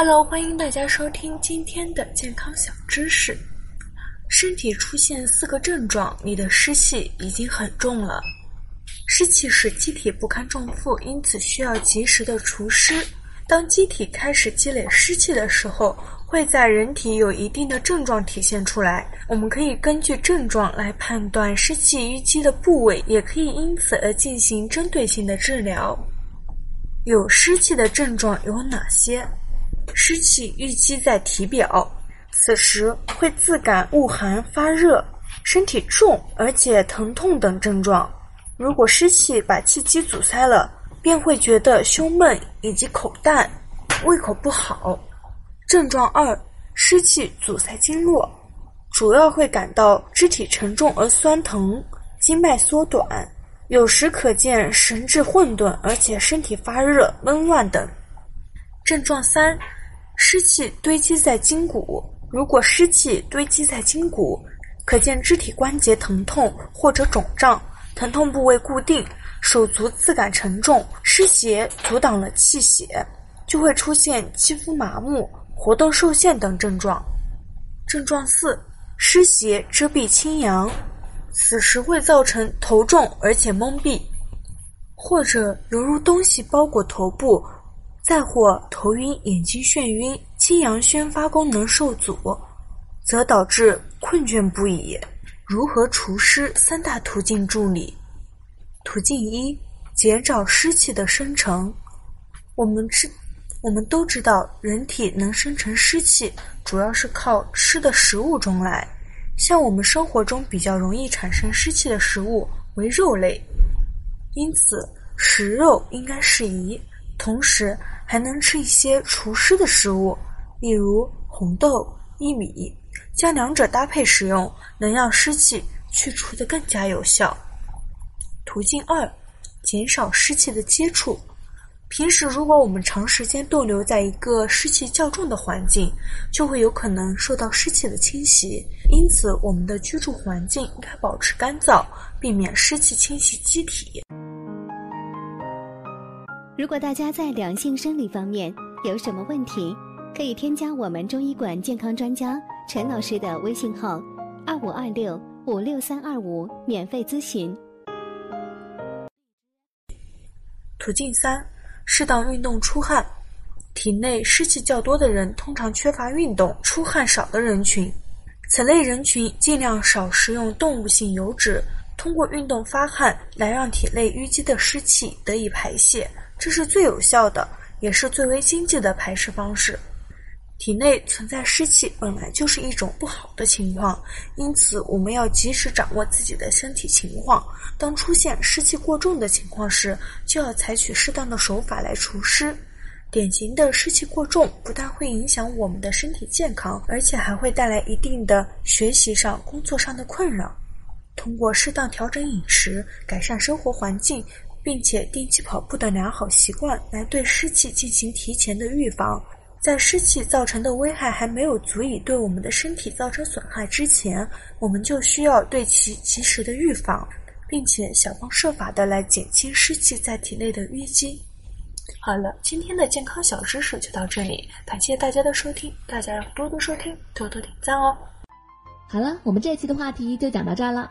Hello，欢迎大家收听今天的健康小知识。身体出现四个症状，你的湿气已经很重了。湿气使机体不堪重负，因此需要及时的除湿。当机体开始积累湿气的时候，会在人体有一定的症状体现出来。我们可以根据症状来判断湿气淤积的部位，也可以因此而进行针对性的治疗。有湿气的症状有哪些？湿气淤积在体表，此时会自感恶寒、发热、身体重而且疼痛等症状。如果湿气把气机阻塞了，便会觉得胸闷以及口淡、胃口不好。症状二：湿气阻塞经络，主要会感到肢体沉重而酸疼，经脉缩短，有时可见神志混沌，而且身体发热、闷乱等。症状三。湿气堆积在筋骨，如果湿气堆积在筋骨，可见肢体关节疼痛或者肿胀，疼痛部位固定，手足自感沉重，湿邪阻挡了气血，就会出现肌肤麻木、活动受限等症状。症状四：湿邪遮蔽清阳，此时会造成头重而且懵闭，或者犹如东西包裹头部。再或头晕、眼睛眩晕、清阳宣发功能受阻，则导致困倦不已。如何除湿？三大途径助理。途径一：减少湿气的生成。我们知，我们都知道，人体能生成湿气，主要是靠吃的食物中来。像我们生活中比较容易产生湿气的食物为肉类，因此食肉应该适宜。同时，还能吃一些除湿的食物，例如红豆、薏米，将两者搭配食用，能让湿气去除的更加有效。途径二，减少湿气的接触。平时如果我们长时间逗留在一个湿气较重的环境，就会有可能受到湿气的侵袭。因此，我们的居住环境应该保持干燥，避免湿气侵袭机体。如果大家在两性生理方面有什么问题，可以添加我们中医馆健康专家陈老师的微信号：二五二六五六三二五，免费咨询。途径三：适当运动出汗。体内湿气较多的人通常缺乏运动、出汗少的人群，此类人群尽量少食用动物性油脂，通过运动发汗来让体内淤积的湿气得以排泄。这是最有效的，也是最为经济的排湿方式。体内存在湿气本来就是一种不好的情况，因此我们要及时掌握自己的身体情况。当出现湿气过重的情况时，就要采取适当的手法来除湿。典型的湿气过重，不但会影响我们的身体健康，而且还会带来一定的学习上、工作上的困扰。通过适当调整饮食，改善生活环境。并且定期跑步的良好习惯，来对湿气进行提前的预防。在湿气造成的危害还没有足以对我们的身体造成损害之前，我们就需要对其及时的预防，并且想方设法的来减轻湿气在体内的淤积。好了，今天的健康小知识就到这里，感谢大家的收听，大家要多多收听，多多点赞哦。好了，我们这期的话题就讲到这儿了。